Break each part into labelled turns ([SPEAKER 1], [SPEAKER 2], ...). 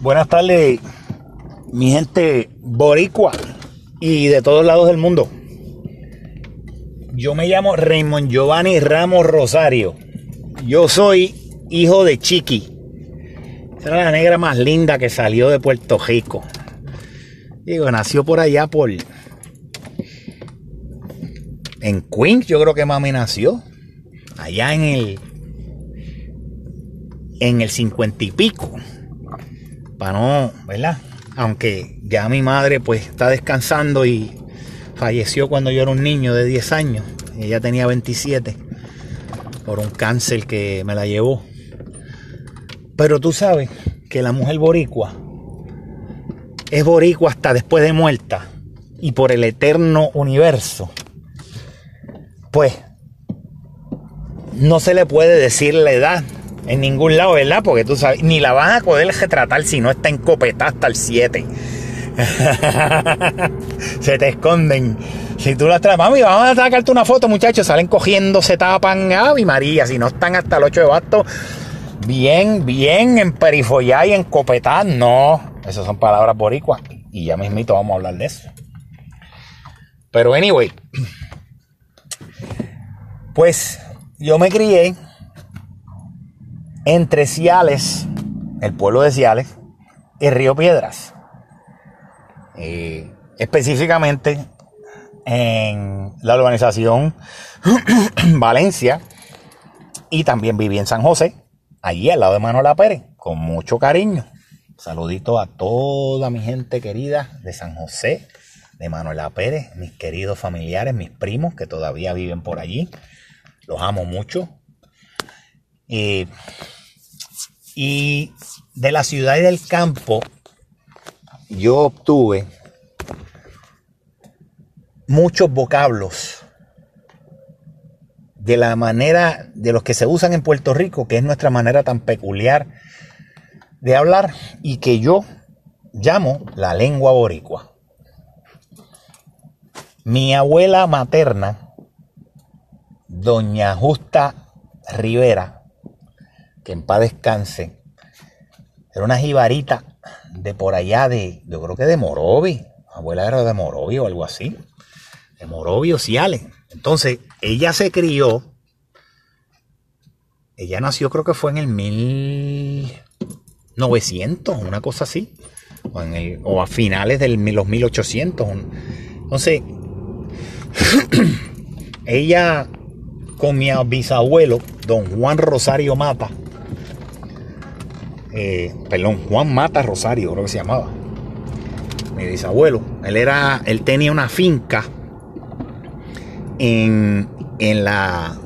[SPEAKER 1] Buenas tardes, mi gente boricua y de todos lados del mundo. Yo me llamo Raymond Giovanni Ramos Rosario. Yo soy hijo de Chiqui. Esa era la negra más linda que salió de Puerto Rico. Digo, nació por allá por... En Queens, yo creo que mami nació. Allá en el... En el cincuenta y pico para no, ¿verdad? Aunque ya mi madre pues está descansando y falleció cuando yo era un niño de 10 años. Ella tenía 27 por un cáncer que me la llevó. Pero tú sabes que la mujer boricua es boricua hasta después de muerta y por el eterno universo. Pues no se le puede decir la edad en ningún lado, ¿verdad? Porque tú sabes, ni la vas a poder retratar si no está encopetada hasta el 7. se te esconden. Si tú las traes, mami, vamos a sacarte una foto, muchachos. Salen cogiendo, se tapan. Ave María, si no están hasta el 8 de basto, bien, bien en perifollá y en copetar. No, esas son palabras boricuas. Y ya mismito vamos a hablar de eso. Pero, anyway, pues yo me crié entre Ciales, el pueblo de Ciales, y Río Piedras. Específicamente en la urbanización Valencia y también viví en San José, allí al lado de Manuela Pérez, con mucho cariño. Saludito a toda mi gente querida de San José, de Manuela Pérez, mis queridos familiares, mis primos que todavía viven por allí. Los amo mucho. Y y de la ciudad y del campo, yo obtuve muchos vocablos de la manera de los que se usan en Puerto Rico, que es nuestra manera tan peculiar de hablar y que yo llamo la lengua boricua. Mi abuela materna, doña Justa Rivera, que en paz descanse, era una jibarita de por allá de, yo creo que de Morovi, abuela era de Morovi o algo así, de Morovi o Ciales. Entonces, ella se crió, ella nació creo que fue en el 1900, una cosa así, o, en el, o a finales de los 1800. Entonces, ella con mi bisabuelo, don Juan Rosario Mata, eh, perdón, Juan Mata Rosario, creo que se llamaba, mi bisabuelo. Él era, él tenía una finca en, en la,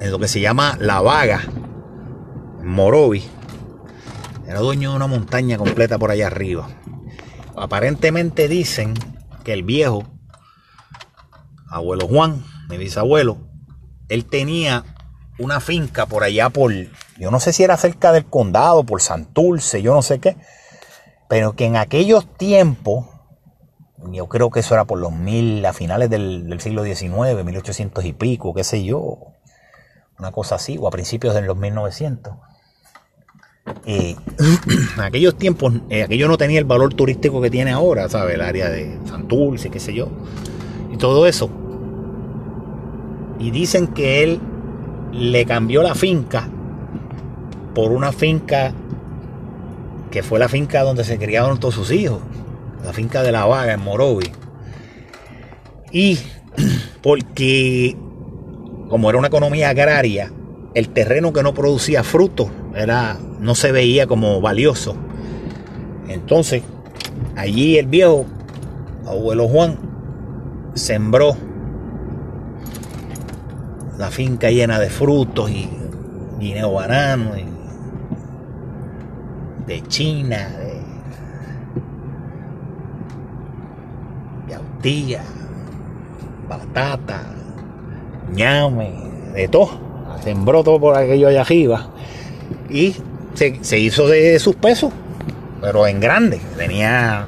[SPEAKER 1] en lo que se llama La Vaga, Morovi. Era dueño de una montaña completa por allá arriba. Aparentemente dicen que el viejo, abuelo Juan, mi bisabuelo, él tenía una finca por allá por, yo no sé si era cerca del condado, por Santurce, yo no sé qué, pero que en aquellos tiempos, yo creo que eso era por los mil, a finales del, siglo XIX, 1800 y pico, qué sé yo, una cosa así, o a principios de los 1900. en aquellos tiempos, eh, aquello no tenía el valor turístico que tiene ahora, ¿sabes? El área de Santurce, qué sé yo, y todo eso. Y dicen que él le cambió la finca por una finca que fue la finca donde se criaron todos sus hijos, la finca de la vaga en Morovi. Y porque como era una economía agraria, el terreno que no producía frutos era, no se veía como valioso. Entonces, allí el viejo abuelo Juan sembró la finca llena de frutos y guineo banano de China, de, de autilla, batata, ñame, de todo. Sembró todo por aquello allá arriba y se, hizo de sus pesos, pero en grande. Tenía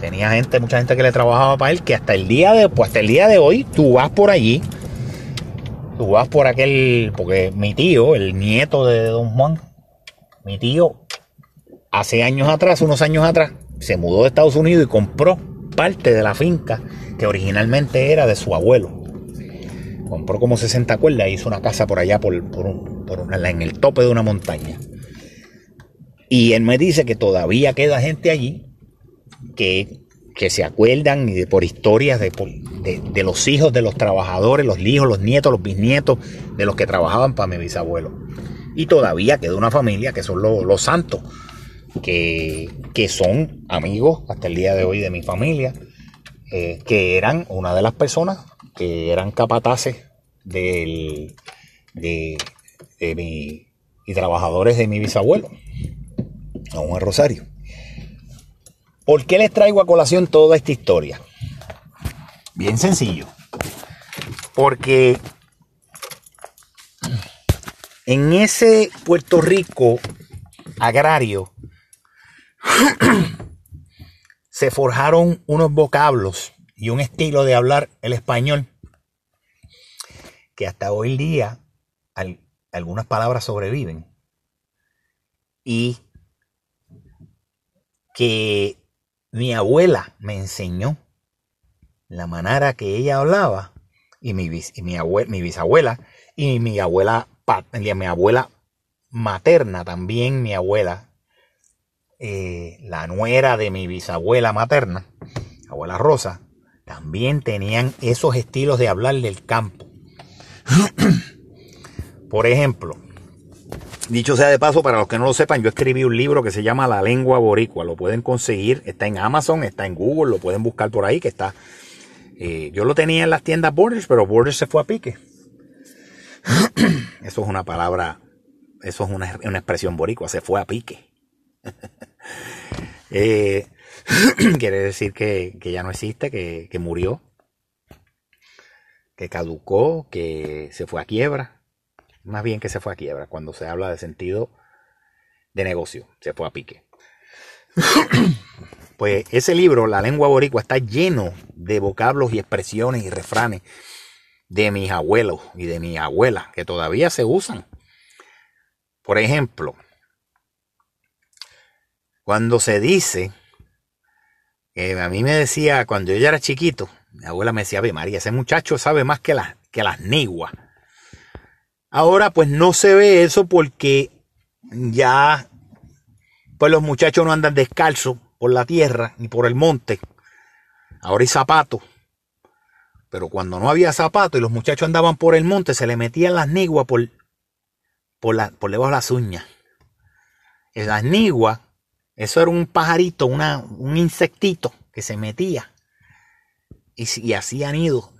[SPEAKER 1] tenía gente, mucha gente que le trabajaba para él, que hasta el día de, pues hasta el día de hoy, tú vas por allí Tú vas por aquel, porque mi tío, el nieto de don Juan, mi tío hace años atrás, unos años atrás, se mudó de Estados Unidos y compró parte de la finca que originalmente era de su abuelo. Compró como 60 cuerdas y hizo una casa por allá, por, por, en el tope de una montaña. Y él me dice que todavía queda gente allí que, que se acuerdan de, por historias de, de, los hijos de los trabajadores, los hijos, los nietos, los bisnietos de los que trabajaban para mi bisabuelo. Y todavía queda una familia que son los, santos, que, que, son amigos hasta el día de hoy de mi familia, eh, que eran una de las personas que eran capataces del, de, mi, y trabajadores de mi bisabuelo, a Juan Rosario. ¿Por qué les traigo a colación toda esta historia? Bien sencillo. Porque en ese Puerto Rico agrario se forjaron unos vocablos y un estilo de hablar el español que hasta hoy día algunas palabras sobreviven. Y que mi abuela me enseñó la manera que ella hablaba y mi, mi, mi bisabuela y mi abuela, mi abuela materna también, mi abuela, eh, la nuera de mi bisabuela materna, abuela Rosa, también tenían esos estilos de hablar del campo. Por ejemplo, dicho sea de paso, para los que no lo sepan, yo escribí un libro que se llama La lengua boricua. Lo pueden conseguir, está en Amazon, está en Google, lo pueden buscar por ahí, que está. Eh, yo lo tenía en las tiendas Borders, pero Borders se fue a pique. Eso es una palabra, eso es una, expresión boricua, se fue a pique. eh, quiere decir que, ya no existe, que, murió, que caducó, que se fue a quiebra. Más bien que se fue a quiebra cuando se habla de sentido de negocio, se fue a pique. pues ese libro, La lengua boricua, está lleno de vocablos y expresiones y refranes de mis abuelos y de mi abuela que todavía se usan. Por ejemplo, cuando se dice a mí me decía, cuando yo era chiquito, mi abuela me decía, ve María, ese muchacho sabe más que, las que las niguas. Ahora pues no se ve eso porque ya pues los muchachos no andan descalzos por la tierra ni por el monte. Ahora hay zapatos. Pero cuando no había zapatos y los muchachos andaban por el monte, se le metían las niguas por, por, la, por debajo de las uñas. Las niguas eso era un pajarito, una, un insectito que se metía y, y hacía nido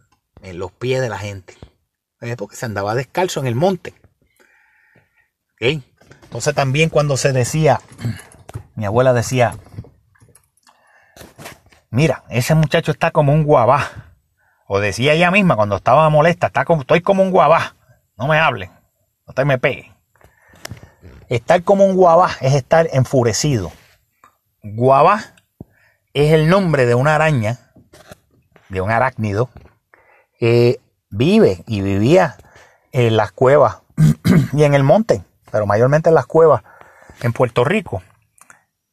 [SPEAKER 1] en los pies de la gente. Porque se andaba descalzo en el monte. Entonces también cuando se decía, mi abuela decía, mira, ese muchacho está como un guabá. O decía ella misma cuando estaba molesta, está como, estoy como un guabá. No me hablen, no te me peguen. Estar como un guabá es estar enfurecido. Guava es el nombre de una araña, de un arácnido, que vive y vivía en las cuevas y en el monte, pero mayormente en las cuevas en Puerto Rico.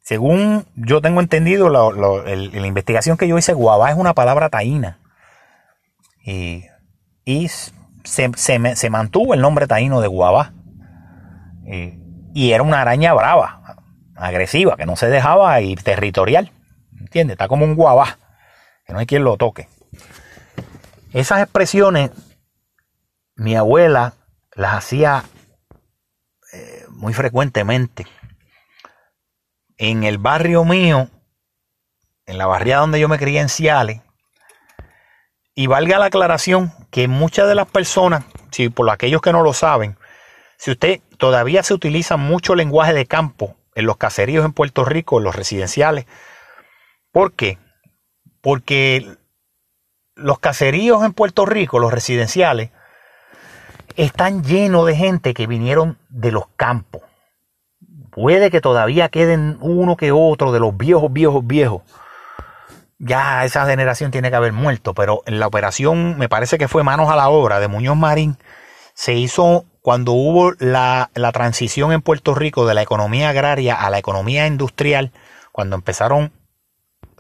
[SPEAKER 1] Según yo tengo entendido, la investigación que yo hice, guava es una palabra taína. Y, se, mantuvo el nombre taíno de guava. Y, y era una araña brava, agresiva, que no se dejaba y territorial. ¿Entiendes? Está como un guabá, que no hay quien lo toque. Esas expresiones, mi abuela las hacía eh, muy frecuentemente. En el barrio mío, en la barriada donde yo me crié en Ciales, y valga la aclaración que muchas de las personas, si por aquellos que no lo saben, si usted todavía se utiliza mucho lenguaje de campo en los caseríos en Puerto Rico, en los residenciales. ¿Por qué? Porque los caseríos en Puerto Rico, los residenciales, están llenos de gente que vinieron de los campos. Puede que todavía queden uno que otro de los viejos, viejos, viejos. Ya esa generación tiene que haber muerto, pero en la operación, me parece que fue manos a la obra de Muñoz Marín, se hizo cuando hubo la, transición en Puerto Rico de la economía agraria a la economía industrial, cuando empezaron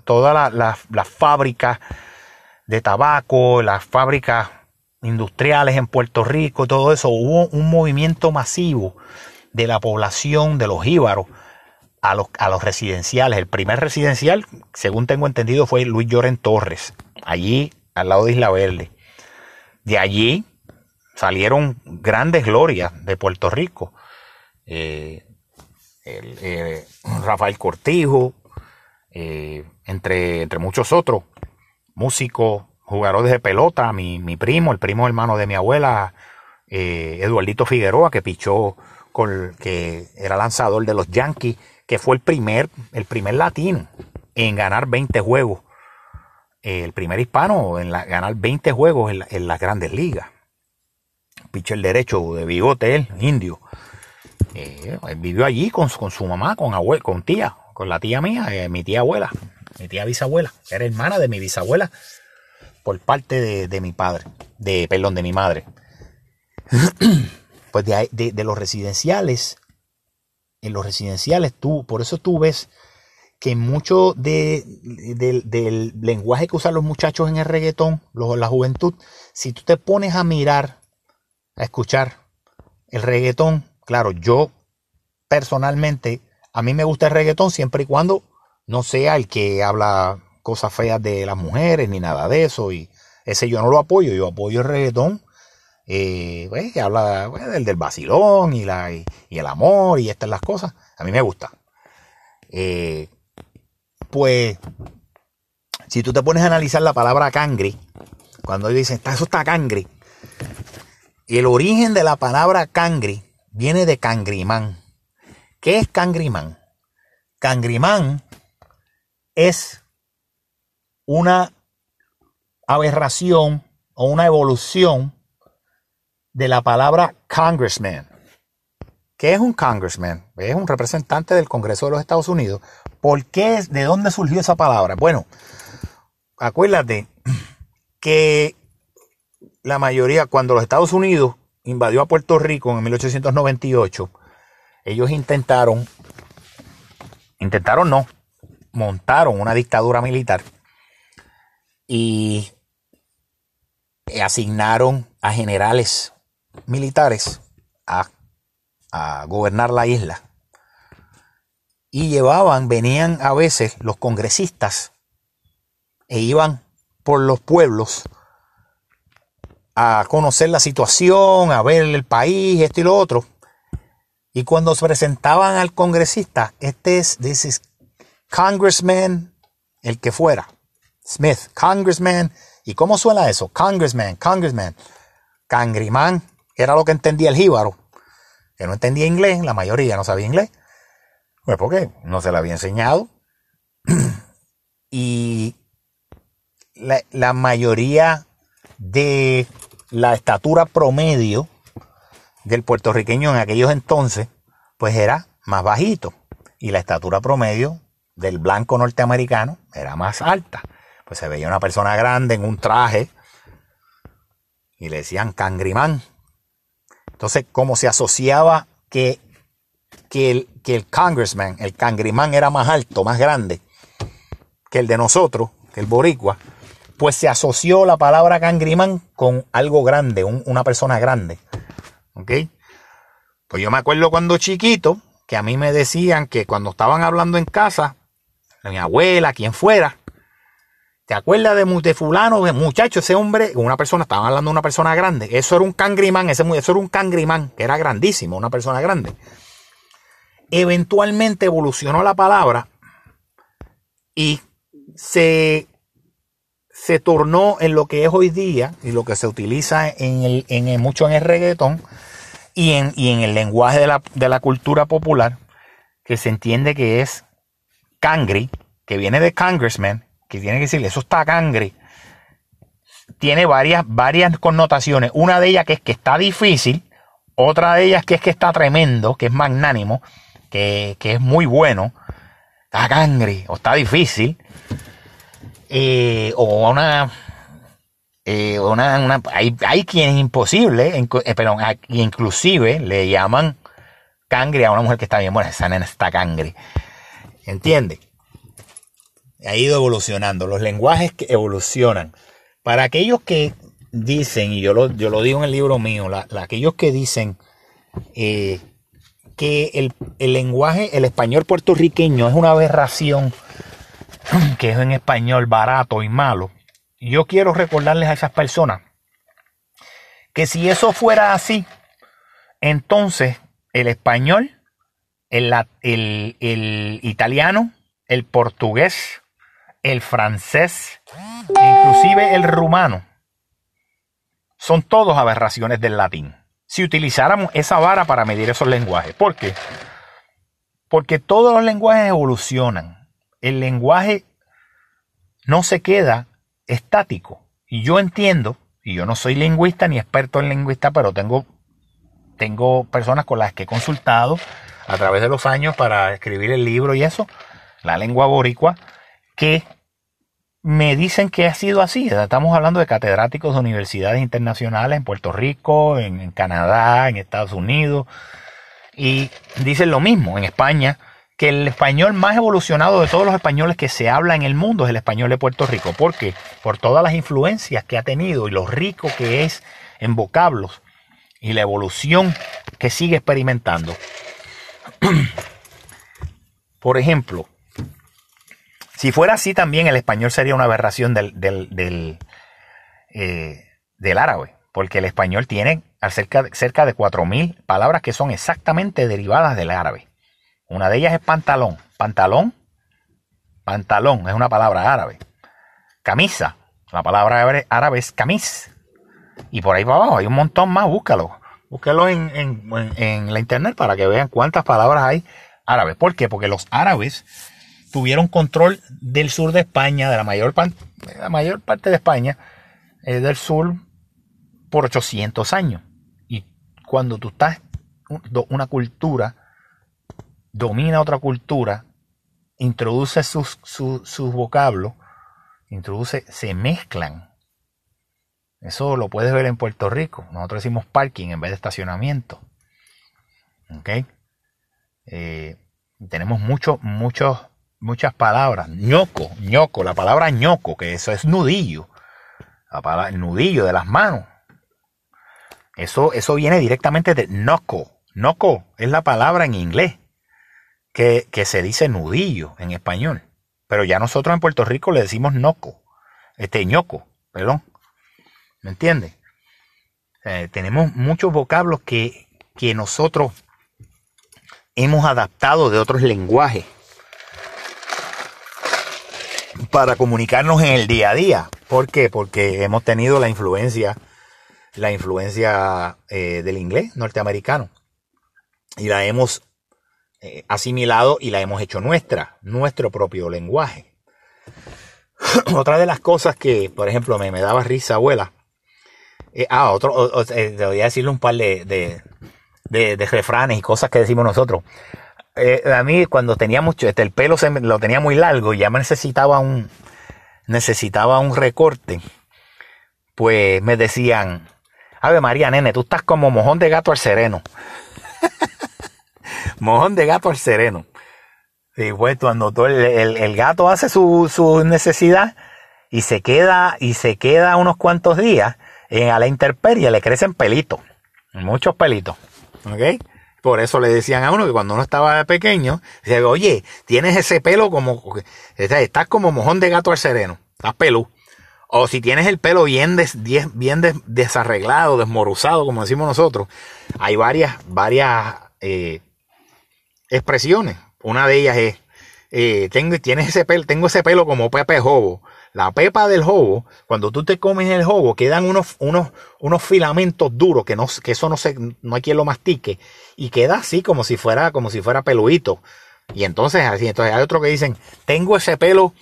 [SPEAKER 1] todas las fábricas de tabaco, las fábricas industriales en Puerto Rico, todo eso, hubo un movimiento masivo de la población de los íbaros a los, a los residenciales. El primer residencial, según tengo entendido, fue Luis Lloren Torres, allí al lado de Isla Verde. De allí salieron grandes glorias de Puerto Rico. Eh, eh, Rafael Cortijo, eh, entre, entre muchos otros, músicos, jugadores de pelota, mi, mi primo, el primo hermano de mi abuela, Eduardito Figueroa, que pichó, con, que era lanzador de los Yankees, que fue el primer, el primer latino en ganar 20 juegos, el primer hispano en ganar 20 juegos en, en las grandes ligas el derecho de bigote, él, indio. Eh, vivió allí con, su mamá, con con tía, con la tía mía, eh, mi tía abuela, mi tía bisabuela, era hermana de mi bisabuela por parte de, mi padre, de, perdón, de mi madre. pues de, los residenciales, en los residenciales tú, por eso tú ves que mucho de, del lenguaje que usan los muchachos en el reggaetón, la juventud, si tú te pones a mirar a escuchar el reggaetón. Claro, yo personalmente, a mí me gusta el reggaetón siempre y cuando no sea el que habla cosas feas de las mujeres ni nada de eso. Y ese yo no lo apoyo, yo apoyo el reggaetón. Eh, pues, que habla pues, del, vacilón y, la, y, el amor y estas las cosas. A mí me gusta. Eh, pues, si tú te pones a analizar la palabra cangre, cuando dicen, eso está cangre, el origen de la palabra cangri viene de cangrimán. ¿Qué es cangrimán? Cangrimán es una aberración o una evolución de la palabra congressman. ¿Qué es un congressman? Es un representante del Congreso de los Estados Unidos. ¿Por qué? ¿De dónde surgió esa palabra? Bueno, acuérdate que la mayoría, cuando los Estados Unidos invadió a Puerto Rico en 1898, ellos intentaron, intentaron no, montaron una dictadura militar y asignaron a generales militares a, a gobernar la isla. Y llevaban, venían a veces los congresistas e iban por los pueblos a conocer la situación, a ver el país, esto y lo otro. Y cuando se presentaban al congresista, este es, this is Congressman, el que fuera, Smith, Congressman. ¿Y cómo suena eso? Congressman, Congressman. Cangrimán, era lo que entendía el jíbaro, que no entendía inglés, la mayoría no sabía inglés. Pues porque no se le había enseñado. y la, la mayoría de la estatura promedio del puertorriqueño en aquellos entonces, pues era más bajito. Y la estatura promedio del blanco norteamericano era más alta. Pues se veía una persona grande en un traje y le decían cangrimán. Entonces, como se asociaba que, que, el, que el congressman, el cangrimán era más alto, más grande que el de nosotros, que el boricua, pues se asoció la palabra cangrimán con algo grande, una persona grande. ¿Ok? Pues yo me acuerdo cuando chiquito, que a mí me decían que cuando estaban hablando en casa, mi abuela, quien fuera, ¿te acuerdas de, de fulano, de muchacho, ese hombre, una persona, estaban hablando de una persona grande, eso era un cangrimán, ese, eso era un cangrimán, que era grandísimo, una persona grande. Eventualmente evolucionó la palabra y se se tornó en lo que es hoy día y lo que se utiliza en el, en mucho en el reggaetón y en, en el lenguaje de la, de la, cultura popular, que se entiende que es cangri, que viene de congressman, que tiene que decirle, eso está cangri. Tiene varias, varias connotaciones. Una de ellas que es que está difícil, otra de ellas que es que está tremendo, que es magnánimo, que, que es muy bueno. Está cangri o está difícil. Eh, o una eh, una, hay, hay quien es imposible, eh, pero inclusive le llaman cangre a una mujer que está bien buena, esa nena está cangre. ¿Entiende? Ha ido evolucionando, los lenguajes que evolucionan. Para aquellos que dicen, y yo lo, yo lo digo en el libro mío, aquellos que dicen eh, que el, el lenguaje, el español puertorriqueño es una aberración, que es en español barato y malo, yo quiero recordarles a esas personas que si eso fuera así, entonces el español, el, italiano, el portugués, el francés, inclusive el rumano, son todos aberraciones del latín. Si utilizáramos esa vara para medir esos lenguajes. ¿Por qué? Porque todos los lenguajes evolucionan. El lenguaje no se queda estático. Y yo entiendo, y yo no soy lingüista ni experto en lingüista, pero tengo, tengo personas con las que he consultado a través de los años para escribir el libro y eso, la lengua boricua, que me dicen que ha sido así. Estamos hablando de catedráticos de universidades internacionales en Puerto Rico, en Canadá, en Estados Unidos, y dicen lo mismo en España que el español más evolucionado de todos los españoles que se habla en el mundo es el español de Puerto Rico. ¿Por qué? Por todas las influencias que ha tenido y lo rico que es en vocablos y la evolución que sigue experimentando. Por ejemplo, si fuera así también el español sería una aberración del, del, eh, árabe, porque el español tiene cerca, cerca de 4.000 palabras que son exactamente derivadas del árabe. Una de ellas es pantalón. Pantalón, pantalón es una palabra árabe. Camisa, la palabra árabe es camis. Y por ahí para abajo hay un montón más, búscalo. Búscalo en, la internet para que vean cuántas palabras hay árabes. ¿Por qué? Porque los árabes tuvieron control del sur de España, de la mayor, la mayor parte de España, eh, del sur, por 800 años. Y cuando tú estás una cultura domina otra cultura, introduce sus, vocablos, introduce, se mezclan. Eso lo puedes ver en Puerto Rico. Nosotros decimos parking en vez de estacionamiento. ¿Ok? Eh, tenemos muchos, muchos, muchas palabras. ñoco, ñoco, la palabra ñoco, que eso es nudillo. La palabra, el nudillo de las manos. Eso, eso viene directamente de noco. Noco es la palabra en inglés que, se dice nudillo en español. Pero ya nosotros en Puerto Rico le decimos noco, este ñoco, perdón. ¿Me entiendes? Eh, tenemos muchos vocablos que, que nosotros hemos adaptado de otros lenguajes para comunicarnos en el día a día. ¿Por qué? Porque hemos tenido la influencia, la influencia eh, del inglés norteamericano y la hemos eh, asimilado y la hemos hecho nuestra, nuestro propio lenguaje. Otra de las cosas que, por ejemplo, me, me daba risa, abuela. Eh, ah, otro, eh, te voy a decirle un par de, de, refranes y cosas que decimos nosotros. a mí cuando tenía mucho, este, el pelo se lo tenía muy largo y ya me necesitaba un, necesitaba un recorte, pues me decían, Ave María, nene, tú estás como mojón de gato al sereno. Mojón de gato al sereno. Y pues cuando todo el, gato hace su, necesidad y se queda, y se queda unos cuantos días, en, a la intemperie le crecen pelitos, muchos pelitos. ¿Ok? Por eso le decían a uno que cuando uno estaba pequeño, decía, oye, tienes ese pelo como, estás como mojón de gato al sereno, estás pelú. O si tienes el pelo bien, bien desarreglado, desmoruzado, como decimos nosotros, hay varias, varias eh, expresiones. Una de ellas es, eh, tengo, tienes ese pelo, tengo ese pelo como pepe jobo. La pepa del jobo, cuando tú te comes el jobo, quedan unos, unos, unos filamentos duros que no, que eso no se, no hay quien lo mastique. Y queda así como si fuera, como si fuera peluito. Y entonces así, entonces hay otro que dicen, tengo ese pelo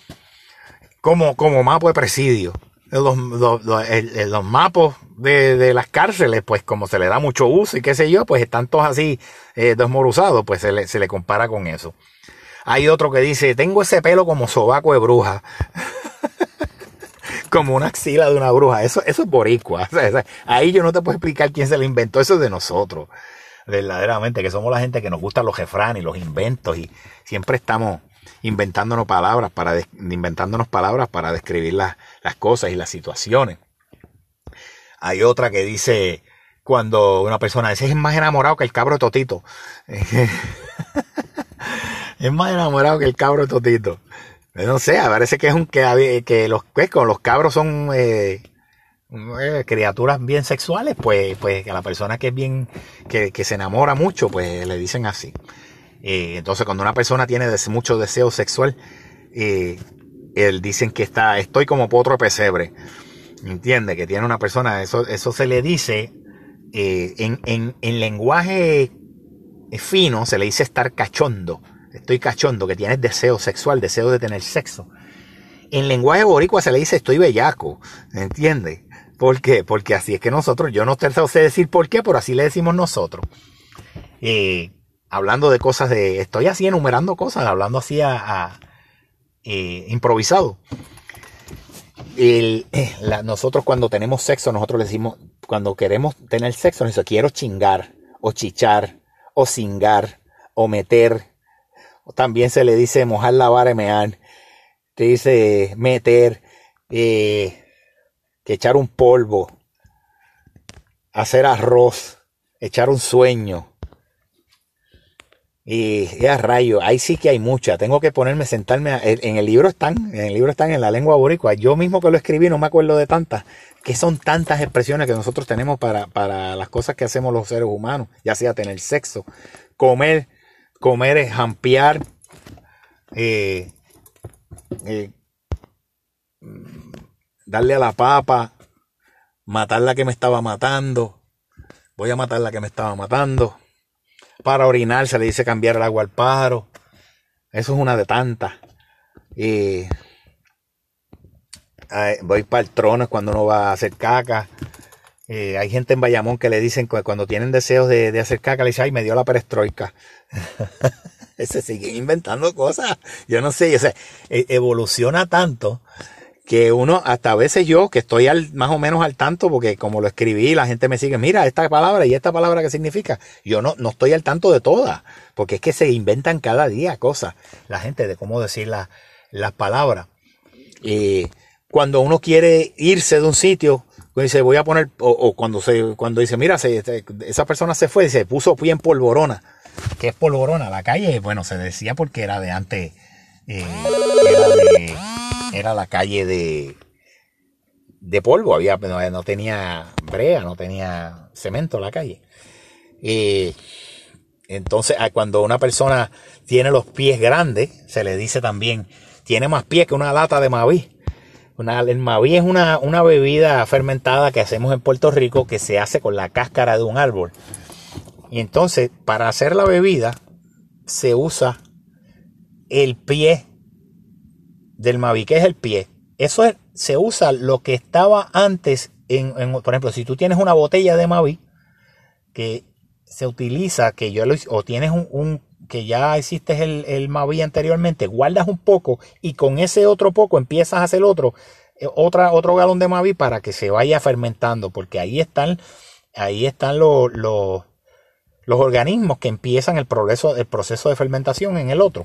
[SPEAKER 1] como, como mapo de presidio. Los, los, los, mapos de, de, las cárceles, pues como se le da mucho uso y qué sé yo, pues están todos así eh, desmoruzados, pues se le, se le compara con eso. Hay otro que dice, tengo ese pelo como sobaco de bruja. como una axila de una bruja. Eso, eso es boricua. ahí yo no te puedo explicar quién se lo inventó. Eso es de nosotros. Verdaderamente, que somos la gente que nos gustan los refranes y los inventos y siempre estamos inventándonos palabras para, inventándonos palabras para describir las, las cosas y las situaciones. Hay otra que dice, cuando una persona dice es más enamorado que el cabro totito. es más enamorado que el cabro totito. No sé, parece que es un que, que los que con los cabros son eh, eh, criaturas bien sexuales, pues, pues a la persona que es bien, que, se enamora mucho, pues le dicen así. Eh, entonces, cuando una persona tiene mucho deseo sexual, él dicen que está, estoy como potro pesebre. ¿Entiende? Que tiene una persona, eso, eso se le dice en, en, en lenguaje fino, se le dice estar cachondo estoy cachondo, que tienes deseo sexual, deseo de tener sexo. En lenguaje boricua se le dice estoy bellaco, ¿entiendes? ¿Por qué? Porque así es que nosotros, yo no sé decir por qué, pero así le decimos nosotros. Eh, hablando de cosas de, estoy así enumerando cosas, hablando así a, eh, improvisado. Eh, nosotros cuando tenemos sexo, nosotros le decimos, cuando queremos tener sexo, nos dice quiero chingar, o chichar, o cingar, o meter, también se le dice mojar, lavar, mear. Te dice meter, eh, que echar un polvo, hacer arroz, echar un sueño. Y ya rayo, ahí sí que hay mucha. Tengo que ponerme, sentarme. en el libro están, en el libro están en la lengua boricua. Yo mismo que lo escribí no me acuerdo de tantas. Que son tantas expresiones que nosotros tenemos para, para las cosas que hacemos los seres humanos, ya sea tener sexo, comer, comer es jampear, eh, eh, darle a la papa, matar la que me estaba matando, voy a matar la que me estaba matando. Para orinar se le dice cambiar el agua al paro. Eso es una de tantas. Eh, voy para el trono cuando uno va a hacer caca. hay gente en Bayamón que le dicen que cuando tienen deseos de, de hacer caca, le dicen, ay, me dio la perestroika. se siguen inventando cosas. Yo no sé, e, evoluciona tanto que uno, hasta a veces yo, que estoy al, más o menos al tanto, porque como lo escribí, la gente me sigue, mira, esta palabra y esta palabra qué significa. Yo no, no estoy al tanto de todas, porque es que se inventan cada día cosas, la gente, de cómo decir las palabras. Y cuando uno quiere irse de un sitio, dice, voy a poner, o, cuando se, cuando dice, mira, esa persona se fue, se puso pie en polvorona que es polvorona. La calle, bueno, se decía porque era de antes, eh, era, la calle de, de polvo, había, no, tenía brea, no tenía cemento la calle. Eh, entonces, cuando una persona tiene los pies grandes, se le dice también, tiene más pies que una lata de Maví. Una, el Maví es una, una bebida fermentada que hacemos en Puerto Rico que se hace con la cáscara de un árbol. Y entonces, para hacer la bebida, se usa el pie del Mavi. ¿Qué es el pie? Eso es, se usa lo que estaba antes, en, por ejemplo, si tú tienes una botella de Mavi, que se utiliza, que yo lo, o tienes un, que ya hiciste el, el Mavi anteriormente, guardas un poco y con ese otro poco empiezas a hacer otro, eh, otro galón de Mavi para que se vaya fermentando, porque ahí están, ahí están los, los los organismos que empiezan el el proceso de fermentación en el otro.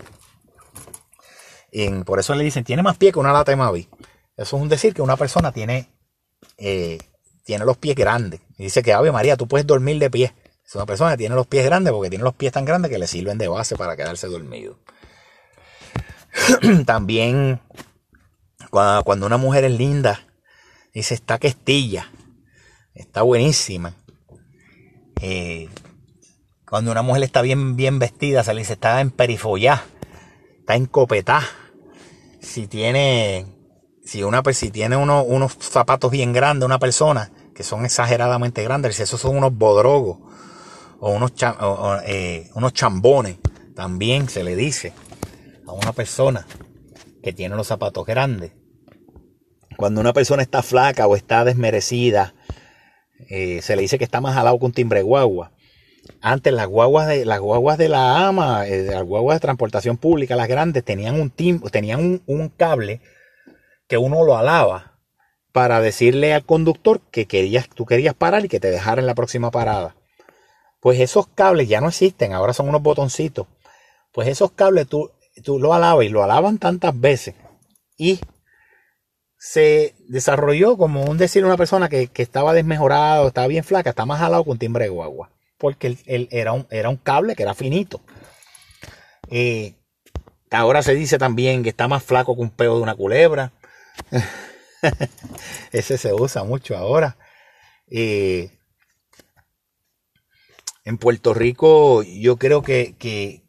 [SPEAKER 1] Por eso le dicen, tiene más pie que una lata de Mavi. Eso es un decir que una persona tiene, eh, tiene los pies grandes. Y dice que, Ave María, tú puedes dormir de pie. Es una persona que tiene los pies grandes porque tiene los pies tan grandes que le sirven de base para quedarse dormido. También, cuando, una mujer es linda, dice, está que estilla, está buenísima. Eh, cuando una mujer está bien, bien vestida, se le dice está en perifollá, está en copetá. Si tiene, si una, si tiene unos zapatos bien grandes, una persona, que son exageradamente grandes, esos son unos bodrogos o unos, eh, unos chambones, también se le dice a una persona que tiene los zapatos grandes. Cuando una persona está flaca o está desmerecida, eh, se le dice que está más alado que un timbre guagua. Antes las guaguas de las guaguas de la AMA, eh, las guaguas de transportación pública, las grandes, tenían un tenían un, cable que uno lo alaba para decirle al conductor que querías, tú querías parar y que te dejara en la próxima parada. Pues esos cables ya no existen, ahora son unos botoncitos. Pues esos cables tú, tú lo alabas y lo alaban tantas veces. Y se desarrolló como un decir una persona que, estaba desmejorado, estaba bien flaca, está más jalado con timbre de guagua. Porque era, un, era un cable que era finito. Eh, ahora se dice también que está más flaco que un peo de una culebra. Ese se usa mucho ahora. Eh, en Puerto Rico yo creo que, que,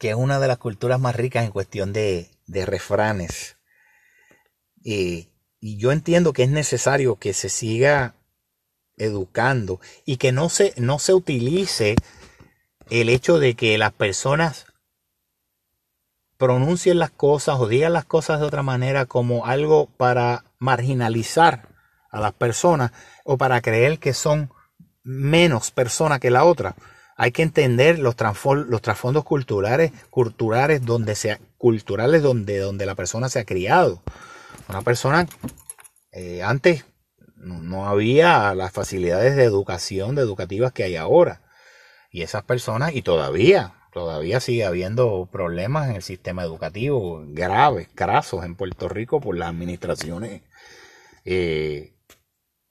[SPEAKER 1] es una de las culturas más ricas en cuestión de, refranes. y yo entiendo que es necesario que se siga educando y que no se, no se utilice el hecho de que las personas pronuncien las cosas o digan las cosas de otra manera como algo para marginalizar a las personas o para creer que son menos personas que la otra. Hay que entender los, los trasfondos culturales, culturales donde sea, culturales donde, donde la persona se ha criado. Una persona eh, antes no había las facilidades de educación, de educativas que hay ahora. Y esas personas, y todavía, todavía sigue habiendo problemas en el sistema educativo graves, grasos en Puerto Rico por las administraciones eh,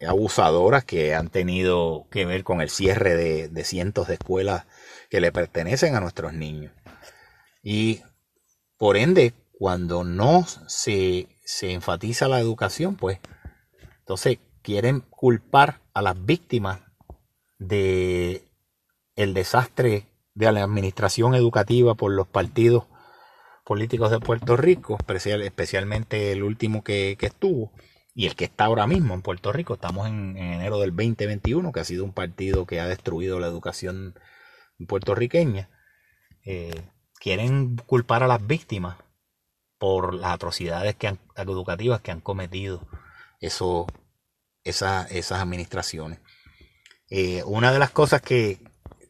[SPEAKER 1] abusadoras que han tenido que ver con el cierre de, cientos de escuelas que le pertenecen a nuestros niños. Y por ende, cuando no se, se enfatiza la educación, pues entonces quieren culpar a las víctimas de el desastre de la administración educativa por los partidos políticos de Puerto Rico, especialmente el último que, estuvo y el que está ahora mismo en Puerto Rico. Estamos en, enero del 2021, que ha sido un partido que ha destruido la educación puertorriqueña. Eh, quieren culpar a las víctimas por las atrocidades que educativas que han cometido esas administraciones. Eh, una de las cosas que,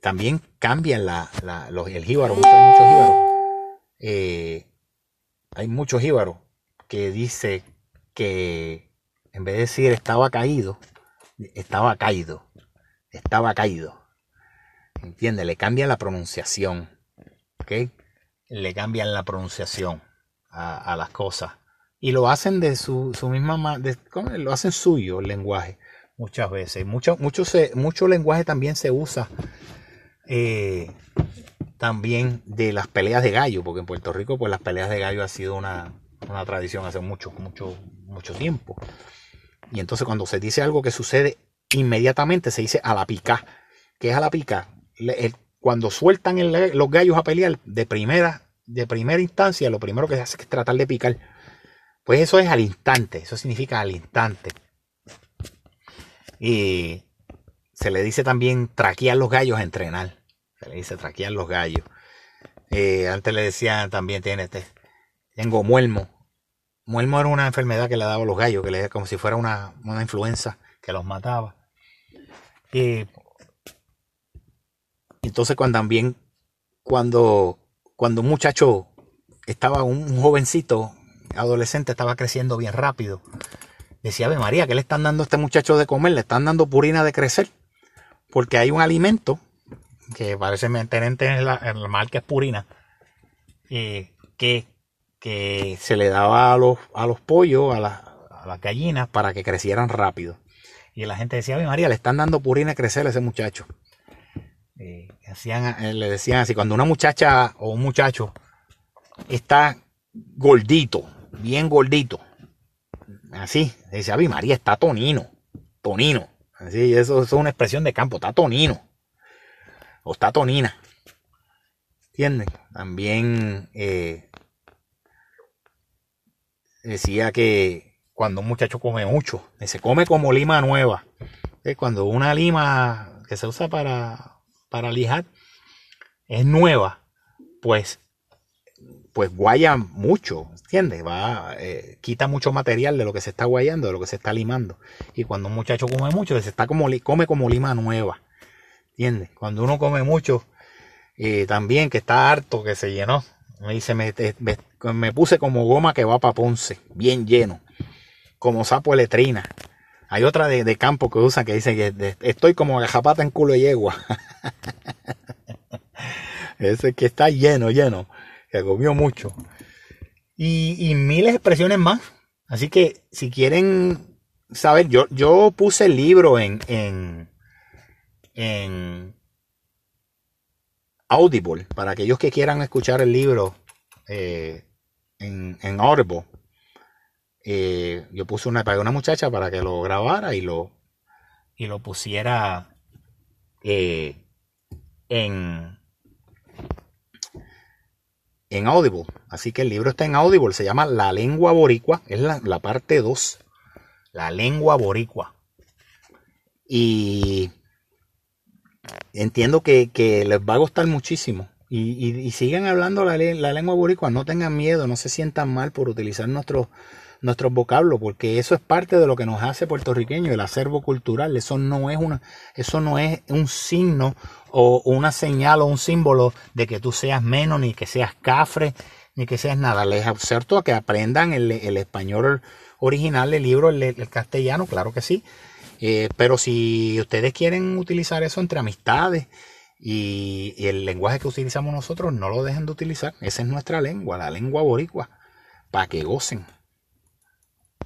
[SPEAKER 1] también cambian la, los, el jíbaro. Hay muchos jíbaros. Eh, hay muchos jíbaros que dice que en vez de decir estaba caído, estaba caído. Estaba caído. ¿Entiendes? Le cambian la pronunciación. ¿Ok? Le cambian la pronunciación a, las cosas. Y lo hacen de su, su misma... De, lo hacen suyo el lenguaje muchas veces. Mucho, mucho, lenguaje también se usa eh, también de las peleas de gallo, porque en Puerto Rico pues las peleas de gallo ha sido una, tradición hace mucho, mucho, mucho tiempo. Y entonces cuando se dice algo que sucede inmediatamente se dice a la pica. que es a la pica? cuando sueltan los gallos a pelear de primera, de primera instancia, lo primero que se hace es tratar de picar. Pues eso es al instante, eso significa al instante. Y se le dice también traquear los gallos entrenar. Se le dice traquear los gallos. Eh, antes le decían también, tiene este, tengo muelmo. Muelmo era una enfermedad que le daba a los gallos, que le como si fuera una, influenza que los mataba. Y entonces cuando también, cuando, cuando un muchacho estaba, un jovencito, adolescente, estaba creciendo bien rápido, decía, Ave María, ¿qué le están dando a este muchacho de comer? Le están dando purina de crecer porque hay un alimento que parece mantenente en, la, en mal que es purina, que, que se le daba a los, a los pollos, a, las gallinas, para que crecieran rápido. Y la gente decía, María, le están dando purina a crecer a ese muchacho. Eh, le decían así, cuando una muchacha o un muchacho está gordito, bien gordito, así, dice, Ave María, está tonino, tonino. Así, eso, es una expresión de campo, está tonino. O está tonina. ¿Entienden? También eh, decía que cuando un muchacho come mucho, se come como lima nueva. Cuando una lima que se usa para, para lijar es nueva, pues, pues guaya mucho, ¿Entiendes? Va, eh, quita mucho material de lo que se está guayando, de lo que se está limando. Y cuando un muchacho come mucho, se está como, come como lima nueva. ¿Entiendes? Cuando uno come mucho, eh, también que está harto, que se llenó. Me dice, me, me, puse como goma que va para Ponce, bien lleno. como sapo de letrina. Hay otra de, campo que usan que dice que estoy como gajapata en culo de yegua. Ese que está lleno, lleno. Comió mucho. Y, miles de expresiones más. Así que si quieren saber, yo, yo puse el libro en, en, en Audible para aquellos que quieran escuchar el libro eh, en, en Audible. Eh, yo puse una, pagué una muchacha para que lo grabara y lo, y lo pusiera eh, en, en Audible. Así que el libro está en Audible, se llama La lengua boricua, es la, parte 2, la lengua boricua. Y entiendo que, les va a gustar muchísimo. Y, y, sigan hablando la, la lengua boricua, no tengan miedo, no se sientan mal por utilizar nuestros nuestros vocablos, porque eso es parte de lo que nos hace puertorriqueños, el acervo cultural. Eso no es una, eso no es un signo o una señal o un símbolo de que tú seas menos, ni que seas cafre, ni que seas nada. Les exhorto a que aprendan el, español original del libro, el, castellano, claro que sí. Eh, pero si ustedes quieren utilizar eso entre amistades y, y, el lenguaje que utilizamos nosotros, no lo dejen de utilizar. Esa es nuestra lengua, la lengua boricua, para que gocen.